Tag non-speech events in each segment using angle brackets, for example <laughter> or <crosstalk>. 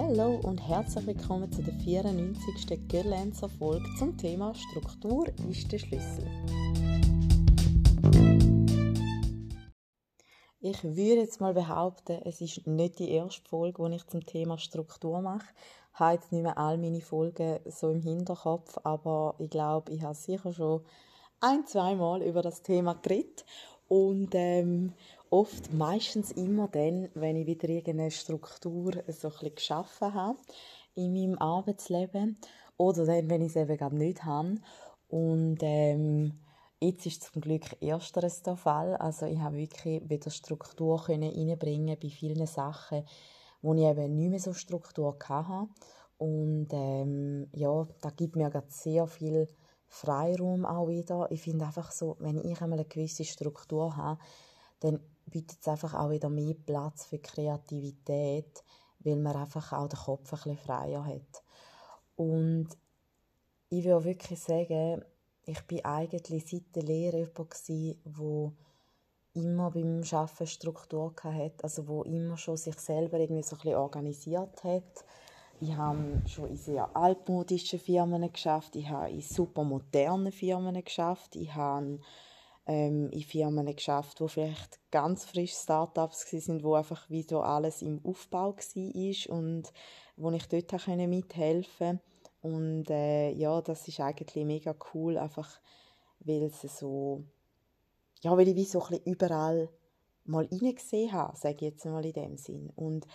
Hallo und herzlich willkommen zu der 94. Girlancer Folge zum Thema Struktur ist der Schlüssel. Ich würde jetzt mal behaupten, es ist nicht die erste Folge, die ich zum Thema Struktur mache. Ich habe jetzt nicht mehr all meine Folgen so im Hinterkopf, aber ich glaube, ich habe sicher schon ein, zwei Mal über das Thema geredet. Und ähm, oft, meistens immer dann, wenn ich wieder irgendeine Struktur so ein bisschen geschaffen habe in meinem Arbeitsleben oder dann, wenn ich es eben gerade nicht habe. Und ähm, jetzt ist zum Glück ersteres der Fall. Also ich habe wirklich wieder Struktur reinbringen bei vielen Sachen, wo ich eben nicht mehr so Struktur hatte. Und ähm, ja, da gibt mir gerade sehr viel Freiraum auch wieder. Ich finde einfach so, wenn ich einmal eine gewisse Struktur habe, dann bietet es einfach auch wieder mehr Platz für Kreativität, weil man einfach auch den Kopf ein bisschen freier hat. Und ich will wirklich sagen, ich bin eigentlich seit der Lehre jemand der immer beim Arbeiten Struktur hatte, also wo immer schon sich selber irgendwie so ein bisschen organisiert hat. Ich habe schon in sehr altmodischen Firmen geschafft, ich habe in super modernen Firmen geschafft, ich habe ähm, in Firmen geschafft, wo vielleicht ganz frisch Startups sind, wo einfach wieder alles im Aufbau war und wo ich dort mithelfen konnte. Und äh, ja, das ist eigentlich mega cool, einfach weil es so, ja, weil ich wie so ein bisschen überall mal reingesehen habe, sage ich jetzt mal in dem Sinn. Und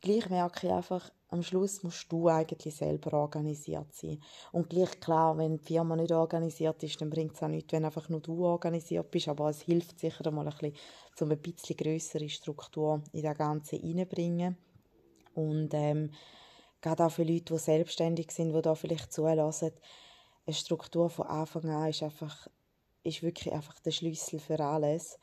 gleich merke ich einfach, am Schluss musst du eigentlich selber organisiert sein. Und gleich klar, wenn die Firma nicht organisiert ist, dann bringt es auch nichts, wenn einfach nur du organisiert bist, aber es hilft sicher mal ein bisschen, um ein bisschen größere Struktur in das Ganze reinzubringen. Und ähm, gerade auch für Leute, die selbstständig sind, die da vielleicht zulassen, eine Struktur von Anfang an ist einfach ist wirklich einfach der Schlüssel für alles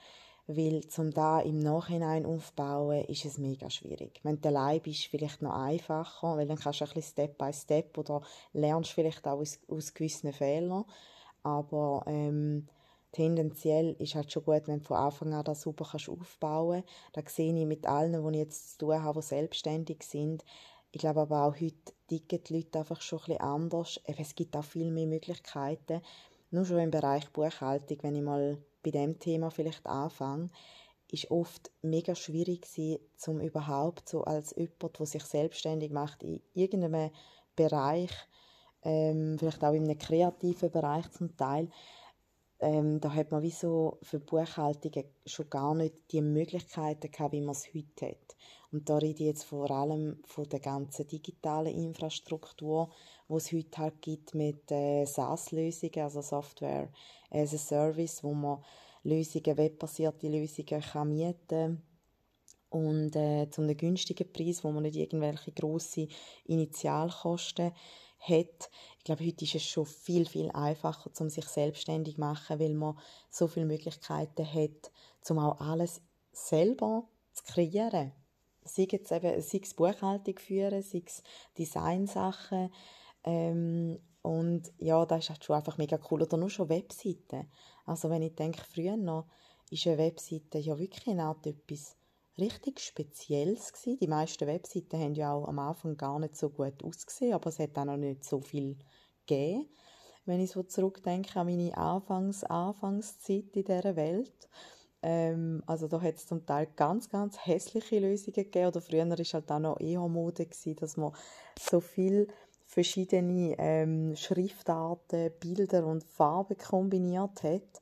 weil zum da im Nachhinein aufbauen ist es mega schwierig. Wenn du allein bist, vielleicht noch einfacher, weil dann kannst du ein bisschen Step by Step oder lernst vielleicht auch aus, aus gewissen Fehlern, aber ähm, tendenziell ist halt schon gut, wenn du von Anfang an das super kannst aufbauen kannst. Da sehe ich mit allen, die ich jetzt zu tun habe, die selbstständig sind. Ich glaube aber auch heute ticken die Leute einfach schon ein bisschen anders. Es gibt auch viel mehr Möglichkeiten. Nur schon im Bereich Buchhaltung, wenn ich mal bei dem Thema vielleicht anfange, ist oft mega schwierig gewesen, um überhaupt so als jemand, der sich selbstständig macht in irgendeinem Bereich, ähm, vielleicht auch in einem kreativen Bereich zum Teil, ähm, da hat man wie so für Buchhaltung schon gar nicht die Möglichkeiten gehabt, wie man es heute hat. Und da rede ich jetzt vor allem von der ganzen digitalen Infrastruktur, die es heute halt gibt mit äh, SaaS-Lösungen, also Software as a Service, wo man Lösungen, webbasierte Lösungen kann mieten und äh, zu einem günstigen Preis, wo man nicht irgendwelche grosse Initialkosten hat. Ich glaube, heute ist es schon viel, viel einfacher, um sich selbstständig zu machen, weil man so viele Möglichkeiten hat, um auch alles selber zu kreieren. Sei es, eben, sei es Buchhaltung führen, sei es Designsachen, ähm, und ja, das ist halt schon einfach mega cool. Oder nur schon Webseiten. Also wenn ich denke, früher noch, ist eine Webseite ja wirklich eine Art etwas richtig Spezielles gewesen. Die meisten Webseiten haben ja auch am Anfang gar nicht so gut ausgesehen, aber es hat auch noch nicht so viel gegeben. Wenn ich so zurückdenke an meine Anfangs Anfangszeit in dieser Welt, ähm, also da hat es zum Teil ganz, ganz hässliche Lösungen gegeben. Oder früher war halt auch noch eher Mode, dass man so viel verschiedene ähm, Schriftarten, Bilder und Farben kombiniert hat.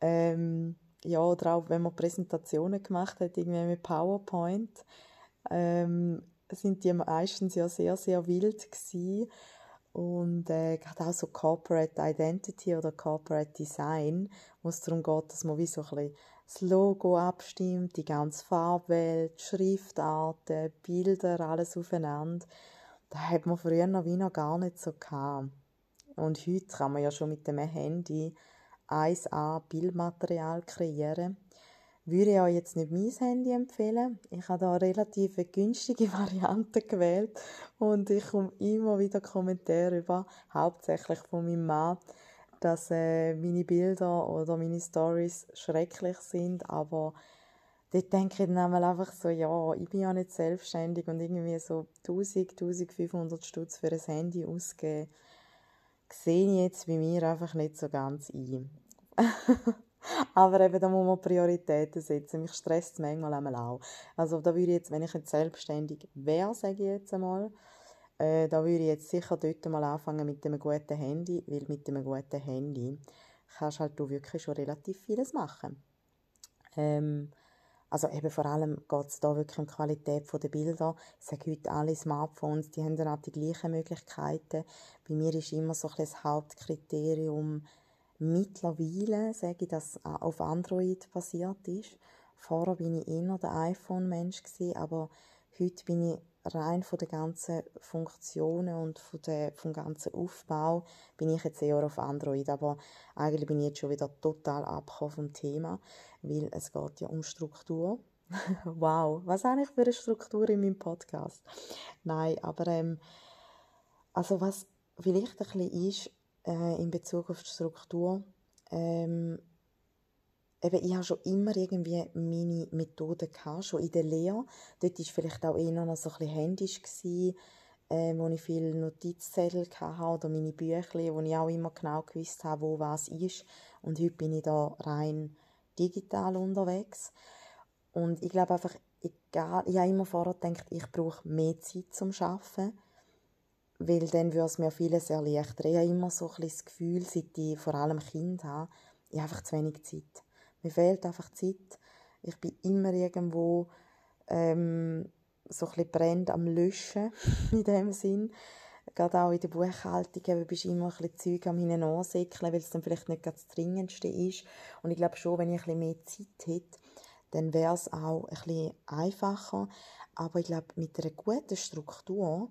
Ähm, ja, oder auch wenn man Präsentationen gemacht hat, irgendwie mit PowerPoint, ähm, sind die meistens ja sehr, sehr wild gewesen. Und äh, gerade auch so Corporate Identity oder Corporate Design, wo es darum geht, dass man wie so ein bisschen das Logo abstimmt, die ganze Farbwelt, Schriftarten, Bilder, alles aufeinander. Das hat man früher noch wie noch gar nicht so gehabt. Und heute kann man ja schon mit dem Handy 1A Bildmaterial kreieren. Würde ich euch jetzt nicht mein Handy empfehlen. Ich habe da eine relativ günstige <laughs> Variante gewählt und ich komme immer wieder Kommentare über, hauptsächlich von meinem Mann, dass äh, meine Bilder oder meine Stories schrecklich sind, aber dort denke ich dann einfach so, ja, ich bin ja nicht selbstständig und irgendwie so 1000, 1500 Stutz für ein Handy ausgeben, sehe ich jetzt bei mir einfach nicht so ganz ein. <laughs> Aber eben, da muss man Prioritäten setzen. Mich stresst es manchmal auch. Also da würde ich jetzt, wenn ich jetzt selbstständig wäre, sage ich jetzt einmal, äh, da würde ich jetzt sicher dort mal anfangen mit einem guten Handy, weil mit einem guten Handy kannst halt du wirklich schon relativ vieles machen. Ähm, also eben vor allem geht es da wirklich um die Qualität der Bilder. Ich sage heute alle Smartphones, die haben dann auch die gleichen Möglichkeiten. Bei mir ist immer so ein das Hauptkriterium mittlerweile, sage ich, dass auf Android basiert ist. Vorher bin ich eher der iPhone-Mensch aber heute bin ich rein von den ganzen Funktionen und von der, vom ganzen Aufbau bin ich jetzt eher auf Android. Aber eigentlich bin ich jetzt schon wieder total abgekommen vom Thema, weil es geht ja um Struktur. <laughs> wow, was habe ich für eine Struktur in meinem Podcast? Nein, aber ähm, also was vielleicht ein bisschen ist äh, in Bezug auf die Struktur, ähm, eben, ich habe schon immer irgendwie meine Methoden gehabt, schon in der Lehre. Dort war vielleicht auch eher noch so ein bisschen händisch, gewesen, äh, wo ich viele Notizzettel hatte oder meine Bücher, wo ich auch immer genau gewusst habe, wo was ist. Und heute bin ich da rein digital unterwegs. Und ich glaube einfach, egal, ich habe immer vorher gedacht, ich brauche mehr Zeit zum Arbeiten, weil dann würde es mir vieles erleichtern. Ich habe immer so ein bisschen das Gefühl, seit ich vor allem Kind habe, ich habe einfach zu wenig Zeit. Mir fehlt einfach Zeit. Ich bin immer irgendwo ähm, so ein bisschen brennt am Löschen, <laughs> in dem Sinn. Gerade auch in der Buchhaltung eben, bist du immer ein bisschen Zeug am hinein ansäckeln, weil es dann vielleicht nicht das Dringendste ist. Und ich glaube schon, wenn ich ein bisschen mehr Zeit hätte, dann wäre es auch ein bisschen einfacher. Aber ich glaube, mit einer guten Struktur,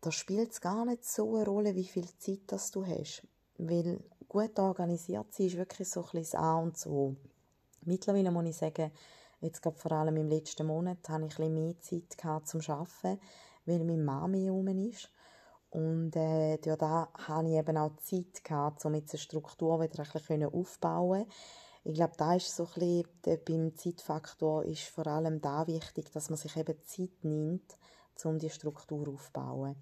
da spielt es gar nicht so eine Rolle, wie viel Zeit das du hast. Weil gut organisiert sein ist wirklich so ein bisschen das A und so. Mittlerweile muss ich sagen, jetzt gerade vor allem im letzten Monat hatte ich ein bisschen mehr Zeit gehabt zum Arbeiten, weil meine Mama herum ist. Und äh, durch da hatte ich eben auch Zeit, gehabt, um jetzt eine Struktur wieder ein bisschen aufbauen Ich glaube, da ist so ein bisschen, beim Zeitfaktor ist vor allem da wichtig, dass man sich eben Zeit nimmt, um die Struktur aufzubauen.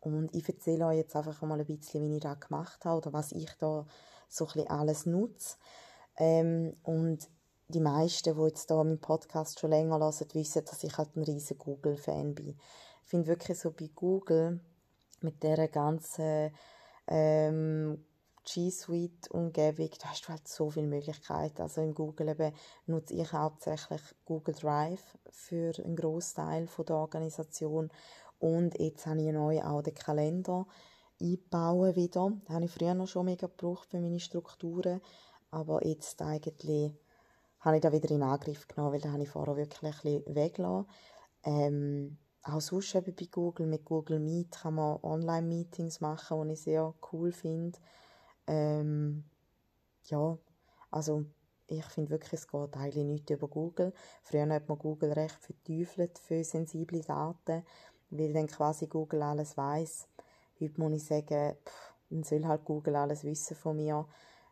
Und ich erzähle euch jetzt einfach mal ein bisschen, wie ich das gemacht habe oder was ich da so ein bisschen alles nutze. Ähm, und die meisten, die jetzt hier meinen Podcast schon länger hören, wissen, dass ich halt ein riesiger Google-Fan bin. Ich finde wirklich so bei Google mit dieser ganzen ähm, G Suite-Umgebung, da hast du halt so viele Möglichkeiten. Also im Google eben nutze ich hauptsächlich Google Drive für einen Großteil der Organisation und jetzt habe ich neu auch den Kalender einbauen wieder. Den habe ich früher noch schon mega gebraucht für meine Strukturen. Aber jetzt eigentlich habe ich da wieder in Angriff genommen, weil da habe ich vorher wirklich ein bisschen. Ähm, auch sonst eben bei Google, mit Google Meet kann man Online-Meetings machen, die ich sehr cool finde. Ähm, ja, also ich finde wirklich, es geht eigentlich nicht über Google. Früher hat man Google recht verteufelt für sensible Daten weil dann quasi Google alles weiß. Heute muss ich sagen, pff, dann soll halt Google alles wissen von mir.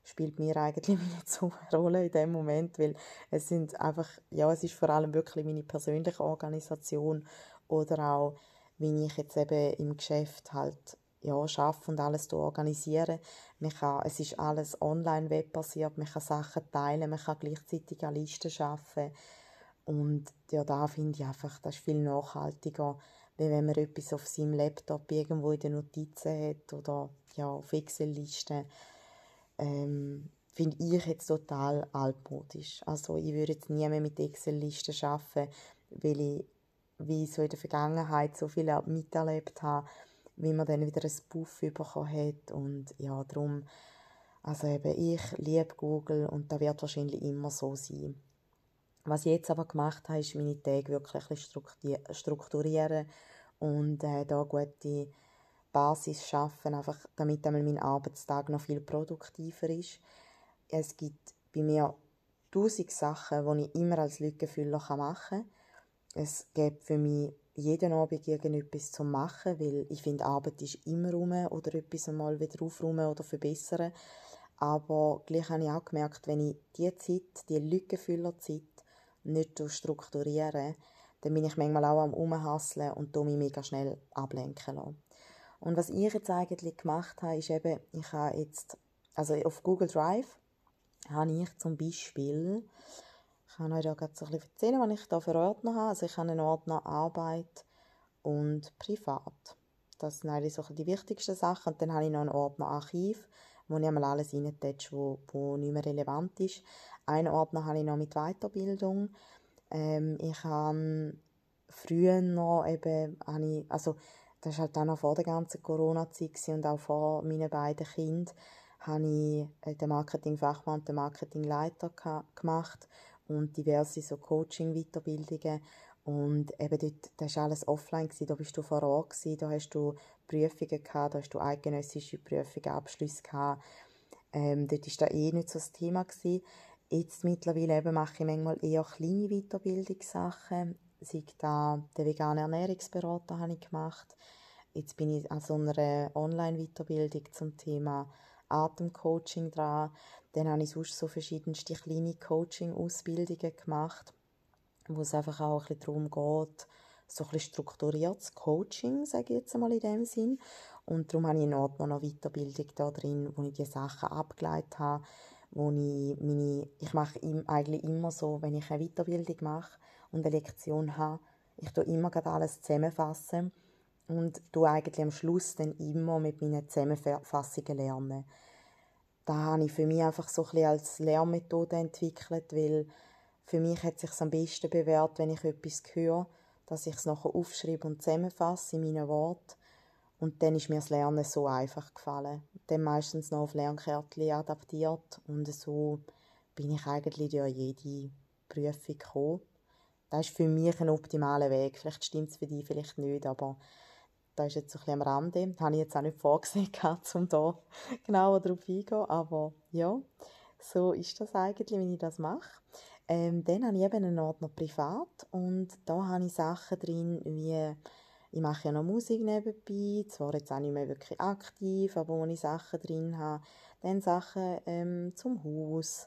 Spielt mir eigentlich <laughs> nicht so eine Rolle in dem Moment, weil es sind einfach, ja, es ist vor allem wirklich meine persönliche Organisation oder auch, wie ich jetzt eben im Geschäft halt ja, schaffe und alles organisiere. Es ist alles online webbasiert, man kann Sachen teilen, man kann gleichzeitig eine Liste schaffen und ja, da finde ich einfach, das ist viel nachhaltiger, wie wenn man etwas auf seinem Laptop irgendwo in den Notizen hat oder ja, auf Excel-Listen. Ähm, finde ich jetzt total altmodisch. Also ich würde jetzt nie mehr mit Excel-Listen arbeiten, weil ich wie so in der Vergangenheit so viel miterlebt habe, wie man dann wieder ein Buff bekommen hat und ja, darum, also eben, ich liebe Google und da wird wahrscheinlich immer so sein. Was ich jetzt aber gemacht habe, ist meine Tage wirklich strukturieren und äh, da gute Basis schaffen, einfach damit mein Arbeitstag noch viel produktiver ist. Es gibt bei mir tausend Sachen, die ich immer als Lückenfüller machen kann. Es gibt für mich jeden Abend irgendetwas zu machen, weil ich finde, Arbeit ist immer rum oder etwas einmal wieder aufräumen oder verbessern. Aber gleich habe ich auch gemerkt, wenn ich diese Zeit, diese Lückenfüllerzeit nicht strukturieren, dann bin ich manchmal auch am Umhasseln und mich mega schnell ablenken lassen. Und was ich jetzt eigentlich gemacht habe, ist eben, ich habe jetzt, also auf Google Drive habe ich zum Beispiel, ich kann euch da gerade so ein bisschen erzählen, was ich da für Ordner habe. Also ich habe einen Ordner Arbeit und Privat. Das sind eigentlich so die wichtigsten Sachen. Und dann habe ich noch einen Ordner Archiv, wo ich einmal alles reintätsche, wo, wo nicht mehr relevant ist. Einen Ordner habe ich noch mit Weiterbildung. Ähm, ich habe früher noch eben, also das war halt auch noch vor der ganzen Corona-Zeit und auch vor meinen beiden Kindern, habe ich äh, den Marketingfachmann und den Marketingleiter gemacht und diverse so Coaching-Weiterbildungen und eben dort, das war alles offline, gewesen, da bist du vor Ort, gewesen, da hast du Prüfungen gehabt, da hast du eidgenössische Prüfungen, Abschlüsse gehabt. Ähm, dort war das eh nicht so das Thema. Gewesen. Jetzt mittlerweile eben mache ich manchmal eher kleine Weiterbildungssachen. Sei da den veganen Ernährungsberater habe ich gemacht. Jetzt bin ich an so einer Online-Weiterbildung zum Thema Atemcoaching dran. Dann habe ich sonst so verschiedenste kleine Coaching-Ausbildungen gemacht, wo es einfach auch ein bisschen darum geht, so ein bisschen strukturiertes Coaching, sage ich jetzt einmal in dem Sinn. Und darum habe ich in Ordnung noch Weiterbildung da drin, wo ich die Sachen abgeleitet habe, wo ich meine, ich mache eigentlich immer so, wenn ich eine Weiterbildung mache und eine Lektion habe, ich tue immer gerade alles zusammenfassen und tue eigentlich am Schluss dann immer mit meinen Zusammenfassungen lernen. Da habe ich für mich einfach so ein bisschen als Lernmethode entwickelt, weil für mich hat es sich am besten bewährt, wenn ich etwas höre, dass ich es nachher aufschreibe und zusammenfasse in meinen Worten. Und dann ist mir das Lernen so einfach gefallen. Dann meistens noch auf Lernkärtchen adaptiert und so bin ich eigentlich durch jede Prüfung gekommen. Das ist für mich ein optimaler Weg. Vielleicht stimmt es für dich, vielleicht nicht, aber das ist jetzt ein bisschen am Rande. Das habe ich jetzt auch nicht vorgesehen, <laughs> um da genauer darauf eingehen. Aber ja, so ist das eigentlich, wenn ich das mache. Ähm, dann habe ich eben einen Ordner privat und da habe ich Sachen drin, wie ich mache ja noch Musik nebenbei, zwar jetzt auch nicht mehr wirklich aktiv, aber wo ich Sachen drin habe. Dann Sachen ähm, zum Haus.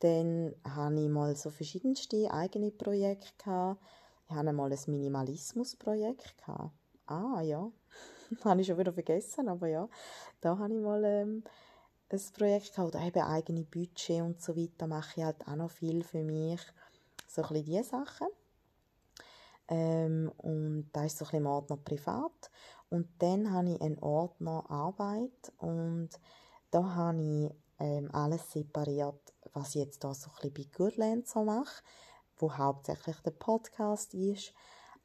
Dann habe ich mal so verschiedenste eigene Projekte gehabt. Ich hatte mal ein Minimalismus-Projekt. Ah, ja. <laughs> habe ich schon wieder vergessen, aber ja. Da habe ich mal ähm, ein Projekt gehabt, oder eben eigene Budget und so weiter, mache ich halt auch noch viel für mich. So ein bisschen diese Sachen. Ähm, und da ist so ein bisschen Ordner privat. Und dann habe ich einen Ordner Arbeit und da habe ich ähm, alles separiert, was ich jetzt da so ein bisschen bei Goodland so mache, wo hauptsächlich der Podcast ist.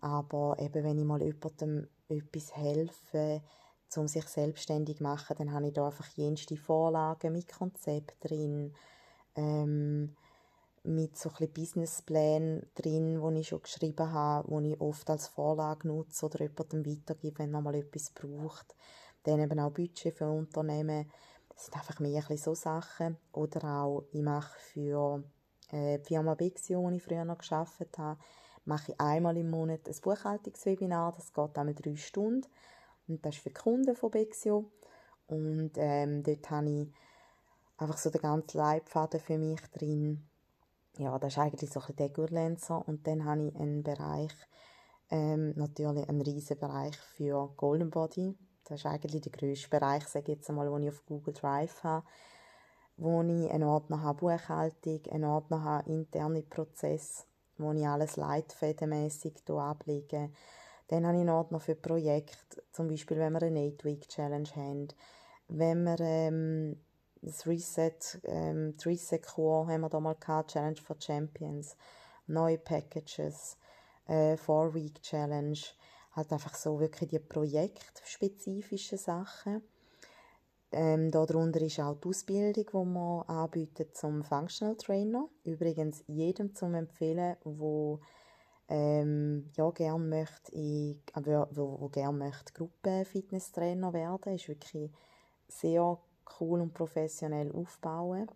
Aber eben, wenn ich mal jemandem etwas helfe, um sich selbstständig zu machen, dann habe ich da einfach jenste Vorlagen mit Konzept drin, ähm, mit so ein Businessplänen drin, die ich schon geschrieben habe, die ich oft als Vorlage nutze oder jemandem weitergebe, wenn man mal etwas braucht. Dann eben auch Budget für Unternehmen. Das sind einfach mehr ein so Sachen. Oder auch, ich mache für äh, die Firma Bixi, wo ich früher noch gearbeitet habe, mache ich einmal im Monat ein Buchhaltungswebinar. Das geht einmal drei Stunden. Und das ist für die Kunden von Bexio. Und ähm, dort habe ich einfach so den ganzen Leitfaden für mich drin. Ja, das ist eigentlich so ein der Gurlenzer. Und dann habe ich einen Bereich, ähm, natürlich einen riesen Bereich für Golden Body. Das ist eigentlich der grösste Bereich, sage ich jetzt einmal, den ich auf Google Drive habe. Wo ich einen Ordner habe Buchhaltung, einen Ordner habe interne Prozesse, wo ich alles leitfädenmässig ablege dann habe ich einen Ordner für Projekte, zum Beispiel wenn wir eine 8-Week-Challenge haben, wenn wir ähm, das Reset, ähm, die Reset Core haben wir da mal gehabt, Challenge for Champions, neue Packages, äh, 4-Week-Challenge, halt einfach so wirklich die projektspezifischen Sachen. Ähm, darunter ist auch die Ausbildung, die man anbietet zum Functional Trainer. Übrigens jedem zum empfehlen, wo ähm, ja, gerne möchte ich, äh, wo, wo gerne möchte Gruppenfitnesstrainer werden, ist wirklich sehr cool und professionell aufbauen.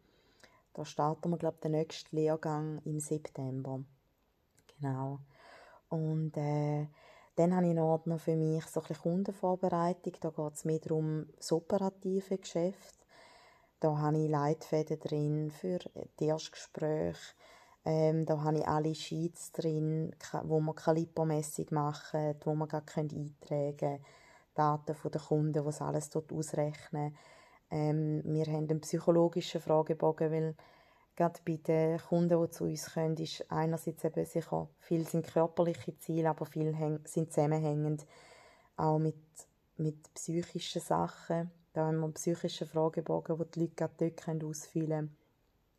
Da starten wir, glaube ich, den nächsten Lehrgang im September. Genau. Und äh, dann habe ich einen Ordner für mich so ein Kundenvorbereitung. Da geht es mehr darum, das operative Geschäft. Da habe ich Leitfäden drin für die Erstgespräche, Ähm, da habe ich alle Sheets drin, wo man Kalipomessung machen wo man gerade eintragen können. Daten der Kunden, die alles dort ausrechnen. Ähm, wir haben einen psychologischen Fragebogen, weil gerade bei den Kunden, die zu uns kommen, ist einerseits eben sicher, viel sind körperliche Ziele, aber viel sind zusammenhängend auch mit, mit psychischen Sachen. Da haben wir einen psychischen Fragebogen, wo die Leute gerade dort ausfüllen können.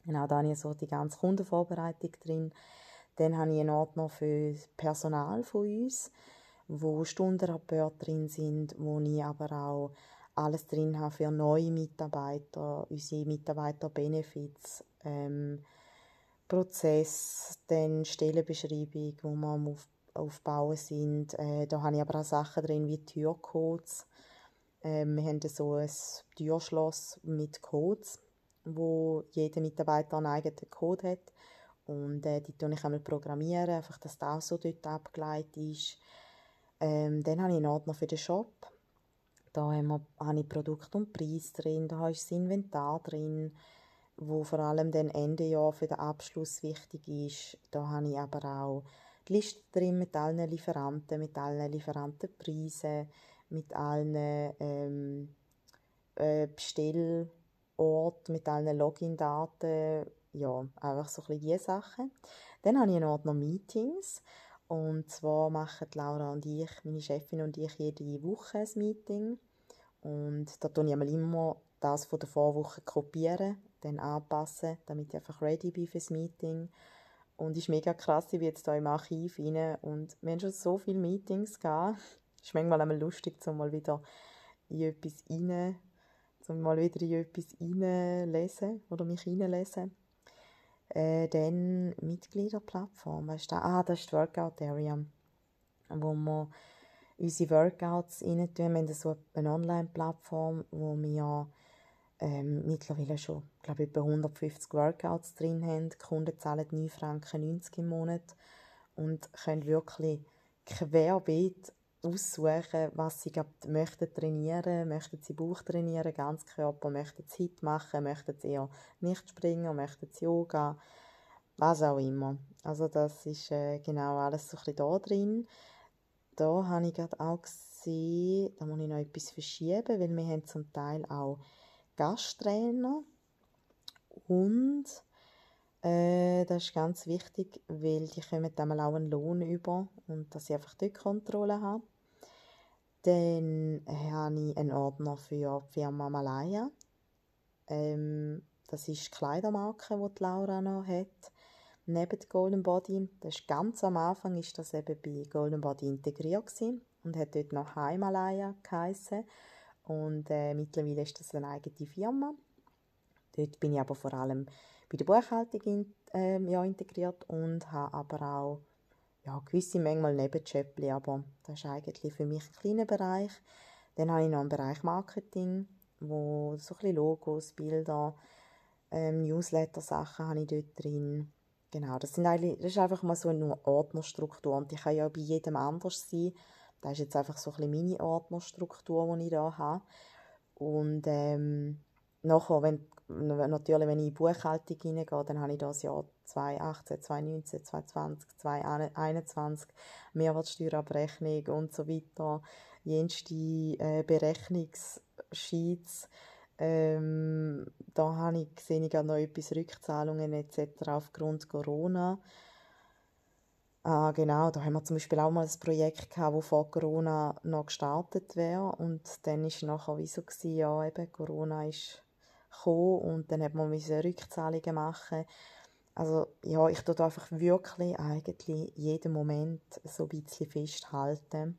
Genau, da habe ich so die ganze Kundenvorbereitung drin. Dann habe ich einen Ordner für das Personal von uns, wo Stundenrapporte drin sind, wo ich aber auch alles drin habe für neue Mitarbeiter, unsere Mitarbeiter-Benefits, ähm, Prozess, dann Stellenbeschreibung, wo wir auf, aufbauen sind. Äh, da habe ich aber auch Sachen drin wie Türcodes. Ähm, wir haben so ein Türschloss mit Codes, wo jeder Mitarbeiter einen eigenen Code hat. Und äh, die tue ich einmal programmieren, einfach, dass das auch so dort abgeleitet ist. Ähm, dann habe ich einen Ordner für den Shop. Da habe ich Produkt und Preis drin, da habe ich das Inventar drin, wo vor allem dann Ende Jahr für den Abschluss wichtig ist. Da habe ich aber auch die Liste drin mit allen Lieferanten, mit allen Lieferantenpreisen, mit allen ähm, äh, Bestell Ort mit allen Login-Daten, ja, einfach so ein bisschen diese Sachen. Dann habe ich einen Ordner Meetings und zwar machen Laura und ich, meine Chefin und ich, jede Woche ein Meeting und da tue ich immer das von der Vorwoche kopieren, dann anpassen, damit ich einfach ready bin fürs Meeting. Und es ist mega krass, ich bin jetzt hier im Archiv rein und wir haben schon so viele Meetings gehabt. Es <laughs> ist manchmal einmal lustig, um mal wieder in etwas rein um mal wieder in etwas reinlesen oder mich reinlesen. Äh, dann Mitgliederplattform, weißt du, ah, das ist die Workout Area, wo wir unsere Workouts rein tun. Wir haben so eine Online-Plattform, wo wir ähm, mittlerweile schon, glaube ich, etwa 150 Workouts drin haben. Die Kunden zahlen 9 Franken 90 im Monat und können wirklich querbeet aussuchen, was sie möchten trainieren. Möchten sie Bauch trainieren, ganz Körper, möchten sie Hit machen, möchten sie eher nicht springen, möchten sie Yoga, was auch immer. Also das ist äh, genau alles so ein bisschen da drin. Da habe ich gerade auch gesehen, da muss ich noch etwas verschieben, weil wir haben zum Teil auch Gasttrainer und äh, das ist ganz wichtig, weil die kommen dann auch einen Lohn über und dass ich einfach dort Kontrolle habe. Dann habe ich einen Ordner für die Firma Malaya. Ähm, das ist die Kleidermarke, die, die Laura noch hat. Neben Golden Body. Das ist ganz am Anfang ist das eben bei Golden Body integriert und hat dort noch Heimalaya geheissen. Und äh, mittlerweile ist das eine eigene Firma. Dort bin ich aber vor allem bei der Buchhaltung in, äh, ja, integriert und habe aber auch ja, gewisse manchmal Nebenjobs, aber das ist eigentlich für mich ein kleiner Bereich. Dann habe ich noch einen Bereich Marketing, wo so ein bisschen Logos, Bilder, ähm, Newsletter-Sachen habe ich dort drin. Genau, das, sind eigentlich, das ist einfach mal so eine Ordnerstruktur und die kann ja bei jedem anders sein. Das ist jetzt einfach so ein bisschen meine Ordnerstruktur, die ich da habe. Und ähm, nachher, wenn, natürlich, wenn ich in die Buchhaltung hineingehe, dann habe ich das Jahr 2018, 2019, 2020, 2021, Mehrwertsteuerabrechnung und so weiter, jenste äh, Berechnungssheets. Ähm, da habe ich gesehen, ich noch etwas Rückzahlungen etc. aufgrund Corona. Ah, genau, da haben wir zum Beispiel auch mal ein Projekt gehabt, das vor Corona noch gestartet wäre und dann war nachher wie so, gewesen, ja eben, Corona ist gekommen und dann hat man Rückzahlungen machen also ja, ich tue einfach wirklich eigentlich jeden Moment so ein bisschen festhalten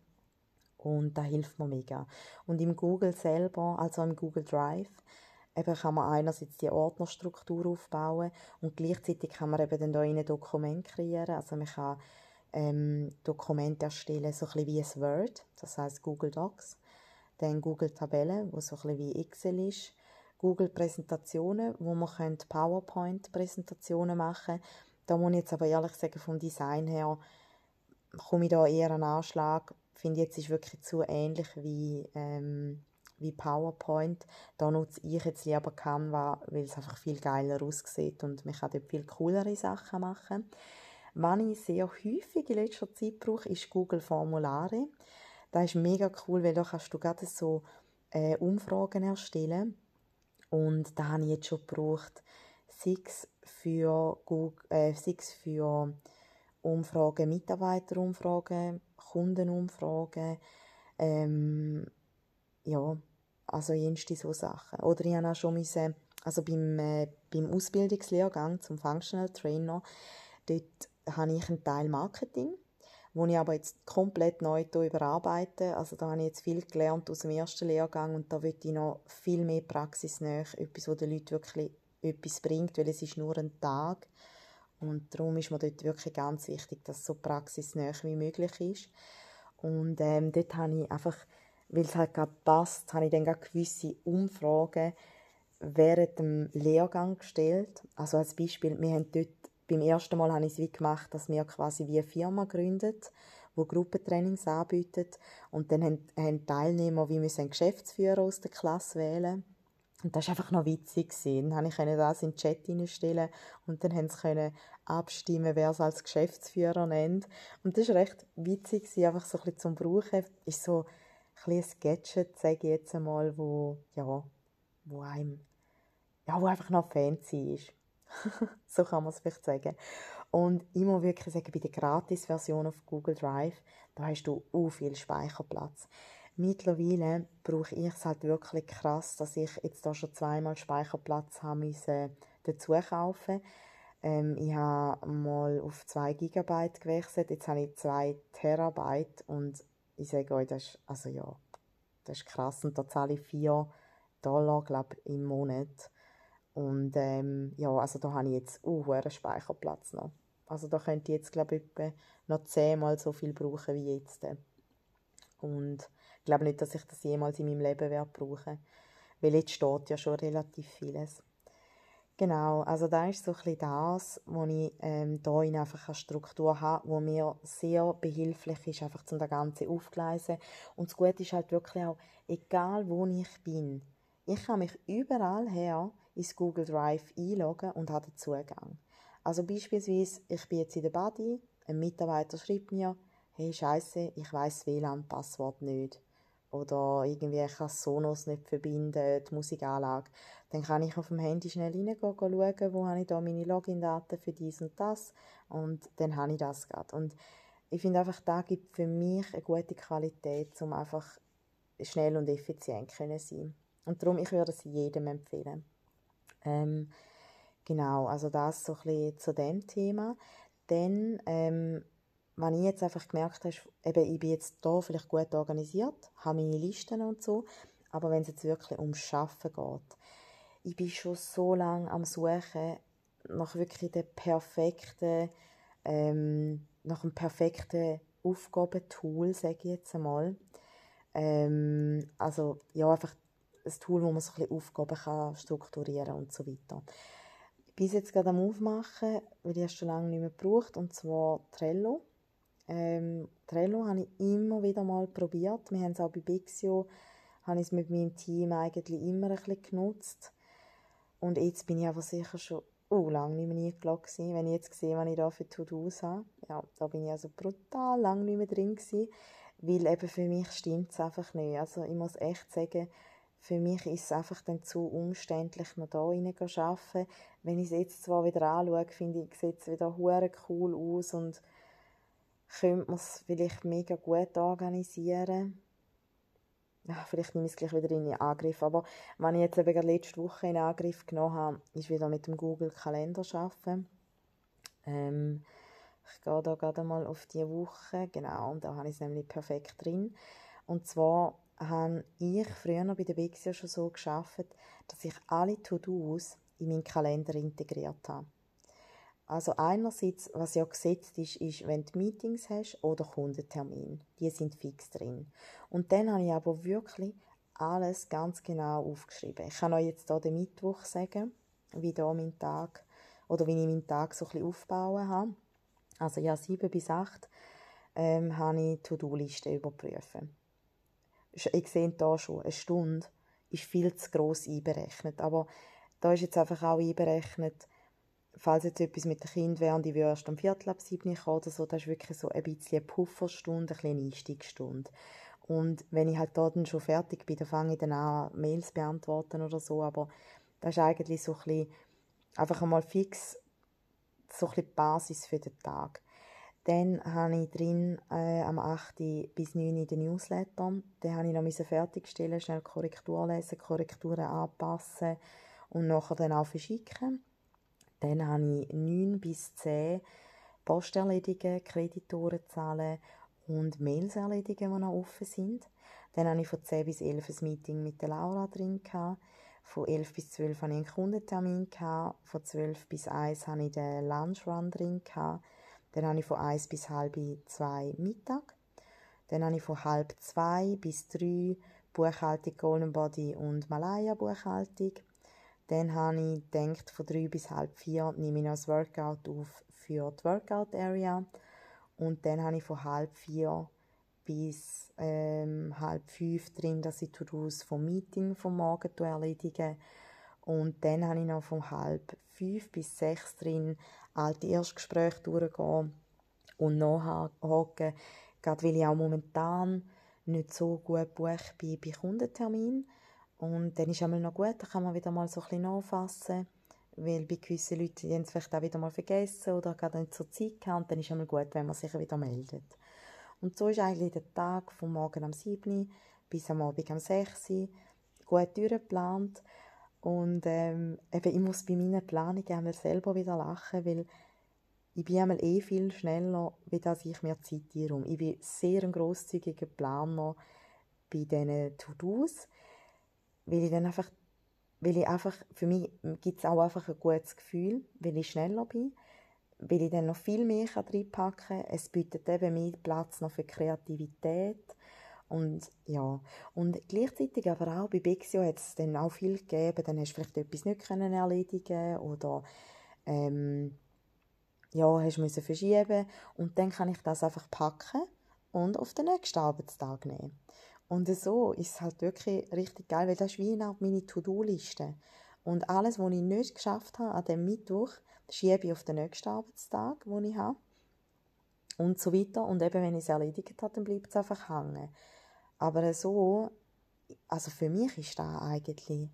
und da hilft mir mega. Und im Google selber, also im Google Drive, eben kann man einerseits die Ordnerstruktur aufbauen und gleichzeitig kann man eben dann da ein Dokument kreieren. Also man kann ähm, Dokumente erstellen, so ein bisschen wie ein Word, das heißt Google Docs, dann Google Tabellen, wo so ein bisschen wie Excel ist Google-Präsentationen, wo man PowerPoint-Präsentationen machen können. Da muss ich jetzt aber ehrlich sagen, vom Design her komme ich da eher einen Anschlag. Finde, jetzt ist wirklich zu ähnlich wie ähm, wie PowerPoint. Da nutze ich jetzt lieber Canva, weil es einfach viel geiler aussieht und man kann dort viel coolere Sachen machen. Was ich sehr häufig in letzter Zeit brauche, ist Google Formulare. Das ist mega cool, weil da kannst du gerade so äh, Umfragen erstellen. Und da habe ich jetzt schon gebraucht, sechs für, Google, äh, sechs für Umfragen, Mitarbeiterumfragen, Kundenumfragen, ähm, ja, also jenste so Sachen. Oder ich habe auch schon müssen, also beim, äh, beim Ausbildungslehrgang zum Functional Trainer, dort habe ich einen Teil Marketing, wo ich aber jetzt komplett neu überarbeite. Also da habe ich jetzt viel gelernt aus dem ersten Lehrgang und da möchte ich noch viel mehr praxisnäher, etwas, wo den Leuten wirklich etwas bringt, weil es ist nur ein Tag und darum ist mir dort wirklich ganz wichtig, dass es so praxisnäher wie möglich ist. Und ähm, dort habe ich einfach, weil es halt gerade passt, habe ich dann gewisse Umfragen während dem Lehrgang gestellt. Also als Beispiel, wir haben dort, beim ersten Mal habe ich es wie gemacht, dass wir quasi wie eine Firma gründet, wo Gruppentrainings anbietet. Und dann haben, haben Teilnehmer wie müssen Geschäftsführer aus der Klasse wählen und das war einfach noch witzig. Gewesen. Dann konnte ich das in den Chat hineinstellen und dann konnten sie abstimmen, wer es als Geschäftsführer nennt. Und das war recht witzig, gewesen, einfach so ein bisschen zum Brauchen. Ist so ein, ein Gadget, sage ich jetzt einmal, wo, ja, wo einem, ja, wo einfach noch fancy ist. <laughs> so kann man es vielleicht sagen. Und ich muss wirklich sagen, bei der Gratis-Version auf Google Drive, da hast du auch viel Speicherplatz. Mittlerweile brauche ich es halt wirklich krass, dass ich jetzt da schon zweimal Speicherplatz habe müssen dazu kaufen. Ähm, ich habe mal auf 2 GB gewechselt, jetzt habe ich 2 Terabyte und ich sage euch, das ist, also ja, das ist krass und da zahle ich 4 Dollar, glaube im Monat. Und ähm, ja, also da habe ich jetzt auch uh, Speicherplatz noch. Also da könnte ich jetzt, glaube ich, noch zehnmal so viel brauchen wie jetzt. Und ich glaube nicht, dass ich das jemals in meinem Leben werde brauchen weil jetzt steht ja schon relativ vieles. Genau, also da ist so ein das, wo ich ähm, da in einfach eine Struktur habe, wo mir sehr behilflich ist, einfach zum das Ganze aufgleisen. Und das Gute ist halt wirklich auch, egal wo ich bin, ich kann mich überall her ins Google Drive einloggen und habe den Zugang. Also beispielsweise, ich bin jetzt in der Body, ein Mitarbeiter schreibt mir, hey Scheiße, ich weiß WLAN-Passwort nicht oder irgendwie ich kann Sonos nicht verbinden, die Musikanlage, dann kann ich auf dem Handy schnell reingehen, schauen, wo habe ich da meine Login-Daten für dies und das und dann habe ich das gerade. Und ich finde einfach, da gibt für mich eine gute Qualität, um einfach schnell und effizient zu sein. Und darum, ich würde es jedem empfehlen. Ähm, genau, also das so ein bisschen zu dem Thema. Dann ähm, wenn ich jetzt einfach gemerkt habe, eben, ich bin jetzt da vielleicht gut organisiert, habe meine Listen und so, aber wenn es jetzt wirklich ums Arbeiten geht, ich bin schon so lange am Suchen nach wirklich der perfekten, ähm, nach einem perfekten Aufgabentool, sage ich jetzt einmal. Ähm, also, ja, einfach ein Tool, wo man so ein Aufgaben kann strukturieren und so weiter. Ich bin jetzt gerade am Aufmachen, weil ich es schon lange nicht mehr gebraucht, und zwar Trello. Ähm, Trello habe ich immer wieder mal probiert. Wir haben es auch bei Bixio, habe ich mit meinem Team eigentlich immer ein bisschen genutzt. Und jetzt bin ich aber sicher schon oh, lange nicht mehr eingeloggt gewesen. Wenn ich jetzt sehe, was ich da für To-Dos habe, ja, da bin ich also brutal lange nicht mehr drin gewesen, weil eben für mich stimmt es einfach nicht. Also ich muss echt sagen, für mich ist es einfach dann zu umständlich, noch da rein zu arbeiten. Wenn ich es jetzt zwar wieder anschaue, finde ich, sieht es wieder cool aus und könnte man es vielleicht mega gut organisieren. Ja, vielleicht nehme ich es gleich wieder in Angriff. Aber wenn ich jetzt eben letzte Woche in Angriff genommen habe, ist wieder mit dem Google Kalender arbeiten. Ähm, ich gehe da gerade mal auf die Woche, genau, und da habe ich es nämlich perfekt drin. Und zwar habe ich früher noch bei der Bixia schon so geschafft, dass ich alle To-Dos in meinen Kalender integriert habe. Also einerseits, was ja gesetzt ist, ist, wenn du Meetings hast oder Kundentermin. Die sind fix drin. Und dann habe ich aber wirklich alles ganz genau aufgeschrieben. Ich kann euch jetzt hier den Mittwoch sagen, wie da mein Tag oder wie ich meinen Tag so ein bisschen aufbauen habe. Also ja, sieben bis acht ähm, habe ich To-Do-Listen überprüfen. Ich sehe hier schon, eine Stunde ist viel zu gross einberechnet. Aber da ist jetzt einfach auch einberechnet, falls jetzt etwas mit dem Kind wäre und ich würde erst am Viertel ab sieben kommen oder so, das ist wirklich so ein bisschen eine Pufferstunde, ein eine Einstiegsstunde. Und wenn ich halt da dann schon fertig bin, dann fange ich dann an, Mails beantworten oder so, aber das ist eigentlich so ein bisschen einfach einmal fix so ein bisschen die Basis für den Tag. Dann habe ich drin äh, am 8. bis 9. Uhr den Newsletter. Den habe ich noch fertigstellen, schnell Korrektur lesen, Korrekturen anpassen und nachher dann auch verschicken. Dann habe ich 9 bis 10 Post erledigen, Kreditoren zahlen und Mails erledigen, die noch offen sind. Dann hatte ich von 10 bis 11 ein Meeting mit der Laura drin. Von 11 bis 12 hatte ich einen Kundentermin. Von 12 bis 1 hatte ich den Lunchrun drin. Dann habe ich von 1 bis halb 2 Mittag. Dann habe ich von halb 2 bis 3 Buchhaltung Golden Body und Malaya Buchhaltung. Dann habe ich gedacht, von 3 bis halb 4 nehme ich noch das Workout auf für die Workout Area. Und dann habe ich von halb 4 bis ähm, halb 5 drin, dass ich To-Dos vom Meeting vom Morgen erledige. Und dann habe ich noch von halb 5 bis 6 drin alte Erstgespräche durchgehen und nachhaken, gerade weil ich auch momentan nicht so gut buch bin bei Kundenterminen. Und dann ist es noch gut, da kann man wieder mal so ein bisschen nachfassen, weil bei gewissen Leuten, die haben es vielleicht auch wieder mal vergessen oder gerade nicht zur Zeit gehabt, und dann ist es gut, wenn man sich wieder meldet. Und so ist eigentlich der Tag vom Morgen am 7. bis am Abend am 6. gut durchgeplant. Und ähm, eben, ich muss bei meinen Planungen einmal selber wieder lachen, weil ich bin einmal eh viel schneller, wie dass ich mir Zeit einräume. Ich bin sehr ein grosszügiger Planer bei diesen To-Dos, weil ich dann einfach, weil ich einfach, für mich gibt es auch einfach ein gutes Gefühl, weil ich schneller bin, weil ich dann noch viel mehr reinpacken kann. Es bietet eben mehr Platz noch für Kreativität und ja, und gleichzeitig aber auch bei Bexio hat es dann auch viel gegeben, dann hast du vielleicht etwas nicht können erledigen oder ähm, ja, hast müssen verschieben und dann kann ich das einfach packen und auf den nächsten Arbeitstag nehmen. Und so ist es halt wirklich richtig geil, weil das ist wie eine meine To-Do-Liste. Und alles, was ich nicht geschafft habe an dem Mittwoch, schiebe ich auf den nächsten Arbeitstag, den ich habe. Und so weiter. Und eben, wenn ich es erledigt habe, dann bleibt es einfach hängen. Aber so, also für mich ist das eigentlich,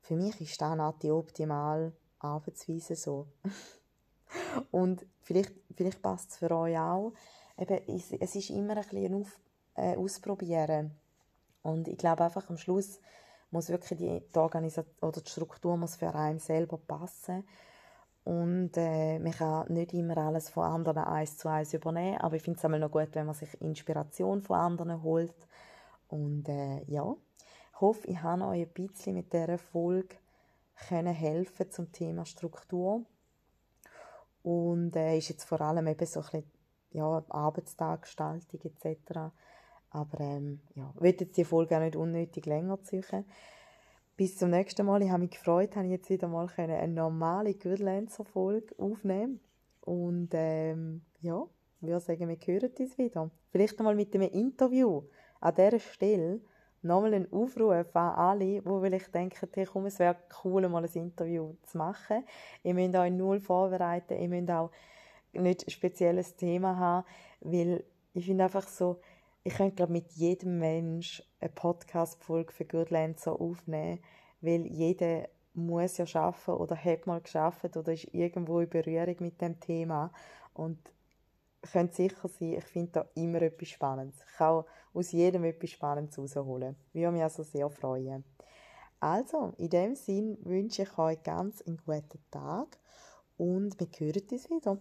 für mich ist das die optimale Arbeitsweise so. <laughs> Und vielleicht, vielleicht passt es für euch auch. Eben, es ist immer ein bisschen Auf, äh, Ausprobieren. Und ich glaube einfach am Schluss muss wirklich die, die Organisation oder die Struktur muss für einen selber passen. Und äh, man kann nicht immer alles von anderen eins zu eins übernehmen, aber ich finde es noch gut, wenn man sich Inspiration von anderen holt. Und äh, ja, ich hoffe, ich habe euch ein bisschen mit dieser Folge können helfen zum Thema Struktur. Und äh, ist jetzt vor allem eben so ein bisschen, ja, Arbeitstaggestaltung etc. Aber ähm, ja, ich will jetzt die Folge auch nicht unnötig länger ziehen. Bis zum nächsten Mal. Ich habe mich gefreut, habe ich jetzt wieder mal eine normale Goodlancer-Folge aufnehmen Und ähm, ja, ich würde sagen, wir hören uns wieder. Vielleicht einmal mit einem Interview. An dieser Stelle nochmal einen Aufruf an alle, die vielleicht denken, hey, komm, es wäre cool, mal ein Interview zu machen. Ihr müsst euch null vorbereiten, ihr müsst auch nicht ein spezielles Thema haben, weil ich finde einfach so, ich könnte glaube mit jedem Mensch eine Podcast-Folge für Goodlancer aufnehmen, weil jeder muss ja schaffen oder hat mal geschafft oder ist irgendwo in Berührung mit dem Thema und könnt sicher sein, ich finde da immer etwas Spannendes. Ich kann aus jedem etwas Spannendes rausholen. Würde mich also sehr freuen. Also, in dem Sinn wünsche ich euch ganz einen guten Tag und wir hören uns wieder.